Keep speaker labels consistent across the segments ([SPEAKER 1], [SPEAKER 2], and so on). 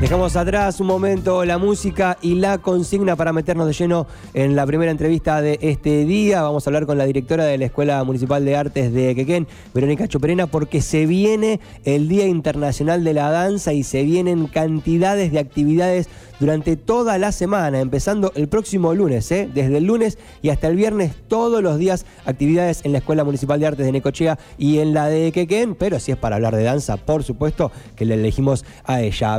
[SPEAKER 1] Dejamos atrás un momento la música y la consigna para meternos de lleno en la primera entrevista de este día. Vamos a hablar con la directora de la Escuela Municipal de Artes de Quequén, Verónica Choperena, porque se viene el Día Internacional de la Danza y se vienen cantidades de actividades durante toda la semana, empezando el próximo lunes, ¿eh? desde el lunes y hasta el viernes, todos los días actividades en la Escuela Municipal de Artes de Necochea y en la de Quequén, pero si es para hablar de danza, por supuesto que le elegimos a ella.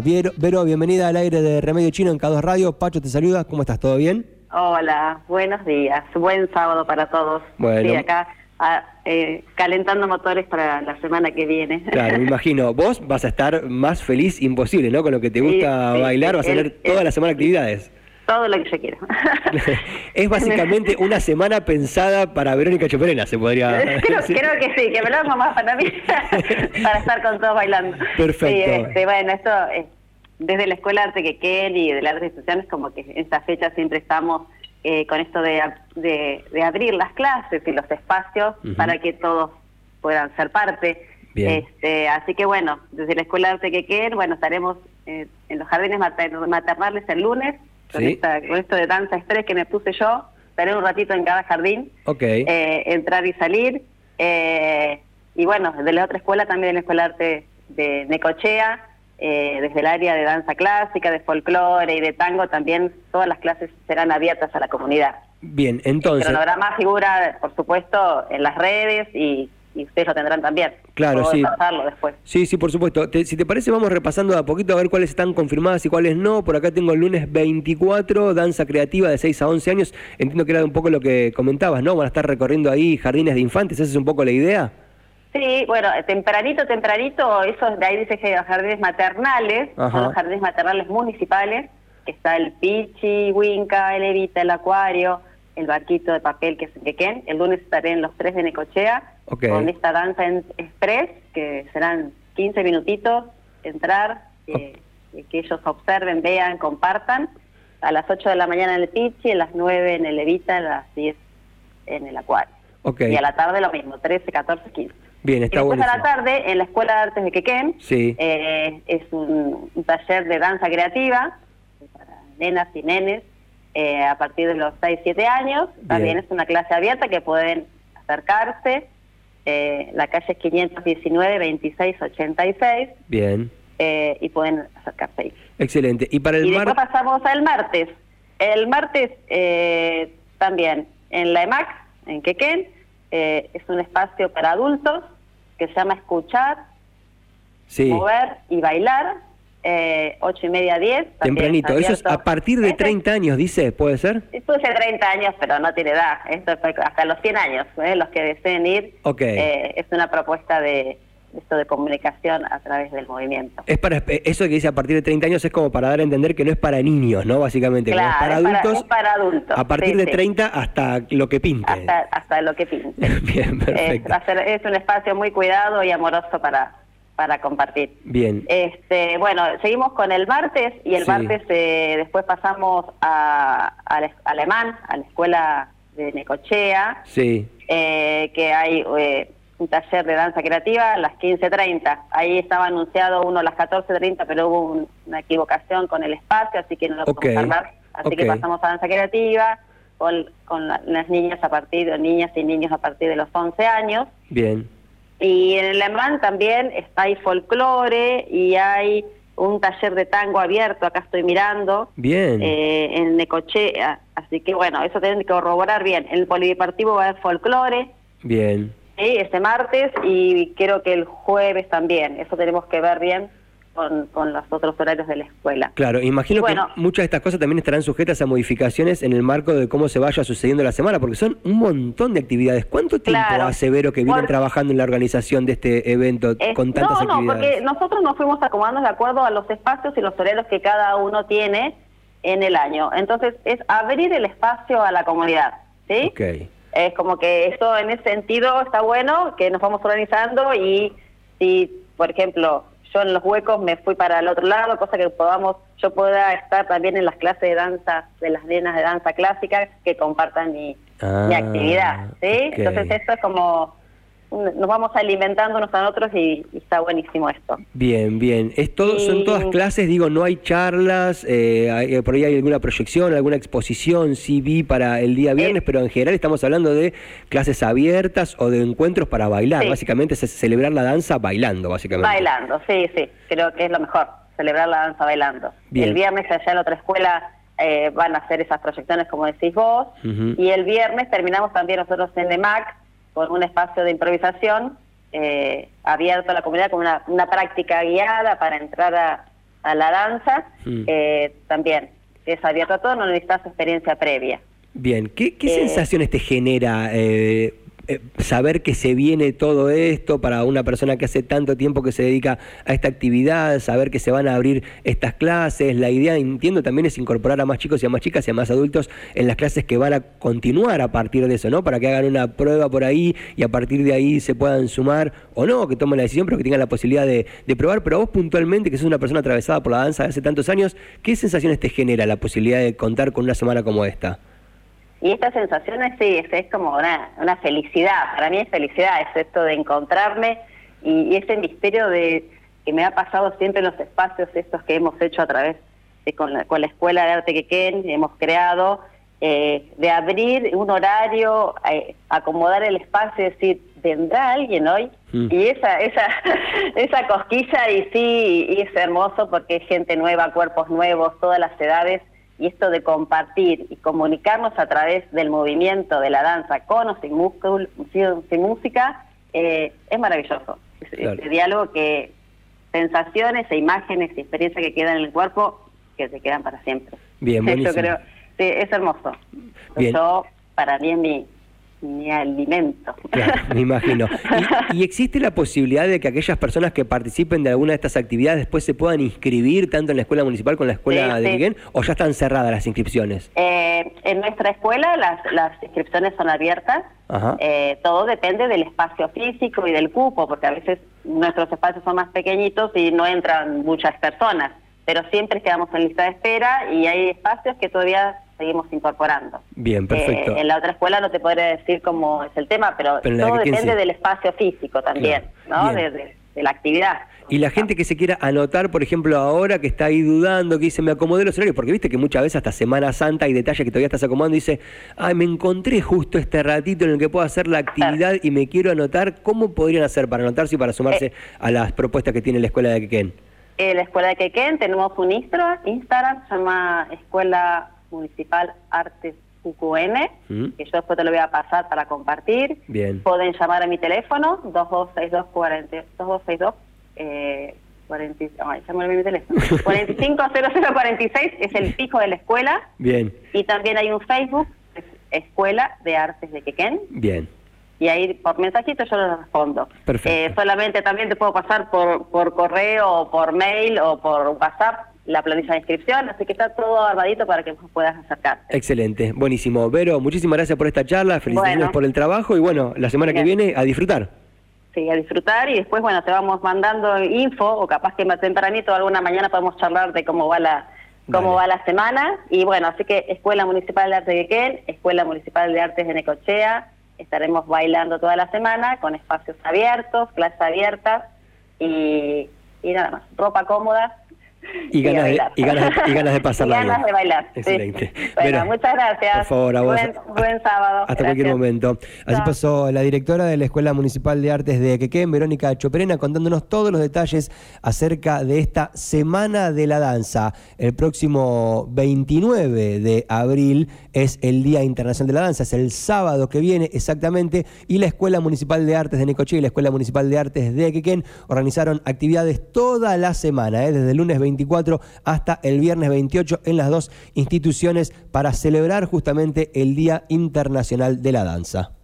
[SPEAKER 1] Bienvenida al aire de Remedio Chino en K2 Radio. Pacho te saluda, ¿cómo estás? ¿Todo bien?
[SPEAKER 2] Hola, buenos días. Buen sábado para todos. Bueno. acá eh, calentando motores para la semana que viene.
[SPEAKER 1] Claro, me imagino. Vos vas a estar más feliz imposible, ¿no? Con lo que te gusta bailar, vas a tener toda la semana actividades.
[SPEAKER 2] Todo lo que yo quiero.
[SPEAKER 1] es básicamente una semana pensada para Verónica Choperena, se podría
[SPEAKER 2] creo, creo que sí, que me lo hago más para mí, para estar con todos bailando.
[SPEAKER 1] Perfecto.
[SPEAKER 2] Este, bueno, esto, desde la Escuela de Arte Quequén y de las artes instituciones, como que en esta fecha siempre estamos eh, con esto de, de, abrir las clases y los espacios para que todos puedan ser parte. Este, así que bueno, desde la Escuela de Arte Quequén, bueno, estaremos eh, en los jardines maternales el lunes, con, esto de danza express que me puse yo, estaré un ratito en cada jardín, eh, entrar y salir. y bueno, de la otra escuela, también de la Escuela de Arte de Necochea, eh, desde el área de danza clásica, de folclore y de tango, también todas las clases serán abiertas a la comunidad.
[SPEAKER 1] Bien, entonces...
[SPEAKER 2] El cronograma figura, por supuesto, en las redes y, ustedes lo tendrán también.
[SPEAKER 1] Claro, sí.
[SPEAKER 2] después.
[SPEAKER 1] Sí, sí, por supuesto. si te parece, vamos repasando a poquito a ver cuáles están confirmadas y cuáles no. Por acá tengo el lunes 24, danza creativa de 6 a 11 años. Entiendo que era un poco lo que comentabas, ¿no? Van a estar recorriendo ahí jardines de infantes, ¿esa es un poco la idea?
[SPEAKER 2] Sí, bueno, tempranito, tempranito, eso de ahí dice que los jardines maternales, son los jardines maternales municipales, que está el Pichi, Winca, el Evita, el Acuario, el barquito de papel que es en Quequén. El lunes estaré en los tres de Necochea, con esta danza en express, que serán 15 minutitos, entrar, eh, que ellos observen, vean, compartan. A las 8 de la mañana en el Pichi, a las 9 en el Evita, a las 10 en el Acuario. Y a la tarde lo mismo, 13, 14, 15.
[SPEAKER 1] Bien, está y
[SPEAKER 2] después a la tarde, en la Escuela de Artes de Quequén, eh, es un, taller de danza creativa para nenas y nenes eh, a partir de los 6, 7 años. También es una clase abierta que pueden acercarse. Eh, la calle es 519 2686.
[SPEAKER 1] Bien.
[SPEAKER 2] y pueden acercarse ahí.
[SPEAKER 1] Excelente. Y para el
[SPEAKER 2] y después pasamos al martes. El martes también en la EMAC, en Quequén, eh, es un espacio para adultos que se llama Escuchar, Mover y Bailar, eh, 8 y media 10.
[SPEAKER 1] Tempranito, eso es a partir de 30 años, dice, ¿puede ser?
[SPEAKER 2] Esto es 30 años, pero no tiene edad, esto es hasta los 100 años, ¿eh? los que deseen ir. Eh, es una propuesta de esto de comunicación a través del movimiento.
[SPEAKER 1] Es para eso que dice a partir de 30 años es como para dar a entender que no es para niños, ¿no? Básicamente,
[SPEAKER 2] claro,
[SPEAKER 1] es para adultos.
[SPEAKER 2] para, adultos.
[SPEAKER 1] A partir de 30 hasta lo que pinte.
[SPEAKER 2] Hasta, lo que pinte.
[SPEAKER 1] Bien, perfecto.
[SPEAKER 2] Es, un espacio muy cuidado y amoroso para para compartir.
[SPEAKER 1] Bien.
[SPEAKER 2] Este, bueno, seguimos con el martes y el martes eh, después pasamos a, Alemán, a la escuela de Necochea.
[SPEAKER 1] Sí.
[SPEAKER 2] Eh, que hay eh, un taller de danza creativa a las 15.30. Ahí estaba anunciado uno a las 14.30, pero hubo una equivocación con el espacio, así que no lo podemos hablar. Así que pasamos a danza creativa con, con las niñas a partir de niñas y niños a partir de los 11 años.
[SPEAKER 1] Bien.
[SPEAKER 2] Y en el alemán también está ahí folclore y hay un taller de tango abierto, acá estoy mirando.
[SPEAKER 1] Bien.
[SPEAKER 2] Eh, en Necochea, así que bueno, eso tienen que corroborar bien. En el polideportivo va a haber folclore.
[SPEAKER 1] Bien
[SPEAKER 2] este martes y creo que el jueves también. Eso tenemos que ver bien con, con los otros horarios de la escuela.
[SPEAKER 1] Claro, imagino que muchas de estas cosas también estarán sujetas a modificaciones en el marco de cómo se vaya sucediendo la semana, porque son un montón de actividades. ¿Cuánto tiempo hace Vero que vienen trabajando en la organización de este evento con tantas actividades?
[SPEAKER 2] No, no, porque nosotros nos fuimos acomodando de acuerdo a los espacios y los horarios que cada uno tiene en el año. Entonces, es abrir el espacio a la comunidad, ¿sí?
[SPEAKER 1] Okay.
[SPEAKER 2] Es como que esto en ese sentido está bueno, que nos vamos organizando y si, por ejemplo, yo en los huecos me fui para el otro lado, cosa que podamos, yo pueda estar también en las clases de danza de las nenas de danza clásica que compartan mi, ah, actividad, ¿sí? Entonces esto es como nos vamos alimentando unos a otros y, está buenísimo esto.
[SPEAKER 1] Bien, bien. Es todo, Son todas clases, digo, no hay charlas, eh, eh, por ahí hay alguna proyección, alguna exposición, sí vi para el día viernes, pero en general estamos hablando de clases abiertas o de encuentros para bailar. Básicamente es celebrar la danza bailando, básicamente.
[SPEAKER 2] Bailando, sí, sí. Creo que es lo mejor, celebrar la danza bailando. El viernes allá en otra escuela eh, van a hacer esas proyecciones, como decís vos, y el viernes terminamos también nosotros en EMAC con un espacio de improvisación eh, abierto a la comunidad con una, una práctica guiada para entrar a, la danza, mm. eh, también es abierto a todo, no necesitas experiencia previa.
[SPEAKER 1] Bien, ¿qué, qué sensaciones te genera eh, eh, saber que se viene todo esto para una persona que hace tanto tiempo que se dedica a esta actividad, saber que se van a abrir estas clases, la idea, entiendo, también es incorporar a más chicos y a más chicas y a más adultos en las clases que van a continuar a partir de eso, ¿no? Para que hagan una prueba por ahí y a partir de ahí se puedan sumar o no, que tomen la decisión, pero que tengan la posibilidad de, de probar. Pero vos puntualmente, que sos una persona atravesada por la danza de hace tantos años, ¿qué sensaciones te genera la posibilidad de contar con una semana como esta?
[SPEAKER 2] Y esta sensación es, sí, es, como una, una, felicidad, para mí es felicidad, es esto de encontrarme y, ese misterio de que me ha pasado siempre en los espacios estos que hemos hecho a través de con la, con la Escuela de Arte Quequén, hemos creado, eh, de abrir un horario, eh, acomodar el espacio, es decir, ¿vendrá alguien hoy? Mm. Y esa, esa, esa cosquilla, y sí, y es hermoso porque es gente nueva, cuerpos nuevos, todas las edades, y esto de compartir y comunicarnos a través del movimiento de la danza con o sin, música eh, es maravilloso. Ese diálogo que sensaciones e imágenes y experiencias que quedan en el cuerpo que se quedan para siempre.
[SPEAKER 1] Bien, Yo
[SPEAKER 2] creo, sí, es hermoso. Yo, para mí es mi, mi alimento.
[SPEAKER 1] me imagino. ¿Y, existe la posibilidad de que aquellas personas que participen de alguna de estas actividades después se puedan inscribir tanto en la escuela municipal como en la escuela de Miguel o ya están cerradas las inscripciones?
[SPEAKER 2] Eh, en nuestra escuela las, las inscripciones son abiertas. Eh, todo depende del espacio físico y del cupo, porque a veces nuestros espacios son más pequeñitos y no entran muchas personas, pero siempre quedamos en lista de espera y hay espacios que todavía seguimos incorporando.
[SPEAKER 1] Bien, perfecto.
[SPEAKER 2] Eh, en la otra escuela no te podré decir cómo es el tema, pero, todo depende del espacio físico también, ¿no? De, la actividad.
[SPEAKER 1] Y la gente que se quiera anotar, por ejemplo, ahora que está ahí dudando, que dice, me acomodé los horarios, porque viste que muchas veces hasta Semana Santa hay detalles que todavía estás acomodando y dice, ay, me encontré justo este ratito en el que puedo hacer la actividad y me quiero anotar. ¿Cómo podrían hacer para anotarse y para sumarse eh. a las propuestas que tiene la Escuela de Quequén?
[SPEAKER 2] Eh, la Escuela de Quequén, tenemos un Instagram, se llama Escuela Municipal Artes UQN, mm. que yo después te lo voy a pasar para compartir.
[SPEAKER 1] Bien.
[SPEAKER 2] Pueden llamar a mi teléfono, 2262 2262 eh, 40, ay, ya me mi teléfono. 450046 es el fijo de la escuela.
[SPEAKER 1] Bien.
[SPEAKER 2] Y también hay un Facebook, Escuela de Artes de Quequén.
[SPEAKER 1] Bien.
[SPEAKER 2] Y ahí por mensajito yo lo respondo.
[SPEAKER 1] Perfecto.
[SPEAKER 2] Eh, solamente también te puedo pasar por, por correo o por mail o por WhatsApp la planilla de inscripción, así que está todo armadito para que puedas acercarte.
[SPEAKER 1] Excelente, buenísimo. Vero, muchísimas gracias por esta charla, felicidades por el trabajo y bueno, la semana que viene a disfrutar.
[SPEAKER 2] Sí, a disfrutar y después, bueno, te vamos mandando info o capaz que más tempranito alguna mañana podemos charlar de cómo va la cómo va la semana y bueno, así que Escuela Municipal de Arte de Quequén, Escuela Municipal de Artes de Necochea, estaremos bailando toda la semana con espacios abiertos, clases abiertas y, y nada más, ropa cómoda
[SPEAKER 1] y ganas, de, y, ganas, y ganas de pasarla
[SPEAKER 2] y ganas de bailar.
[SPEAKER 1] Excelente.
[SPEAKER 2] Bueno, muchas gracias.
[SPEAKER 1] Por favor, a vos.
[SPEAKER 2] Buen, sábado.
[SPEAKER 1] Hasta cualquier momento. Así pasó la directora de la Escuela Municipal de Artes de Quequén, Verónica Choperena, contándonos todos los detalles acerca de esta Semana de la Danza. El próximo 29 de abril es el Día Internacional de la Danza, es el sábado que viene exactamente, y la Escuela Municipal de Artes de Necochea y la Escuela Municipal de Artes de Quequén organizaron actividades toda la semana, ¿eh? desde el lunes 24 hasta el viernes 28 en las dos instituciones para celebrar justamente el Día Internacional de la Danza.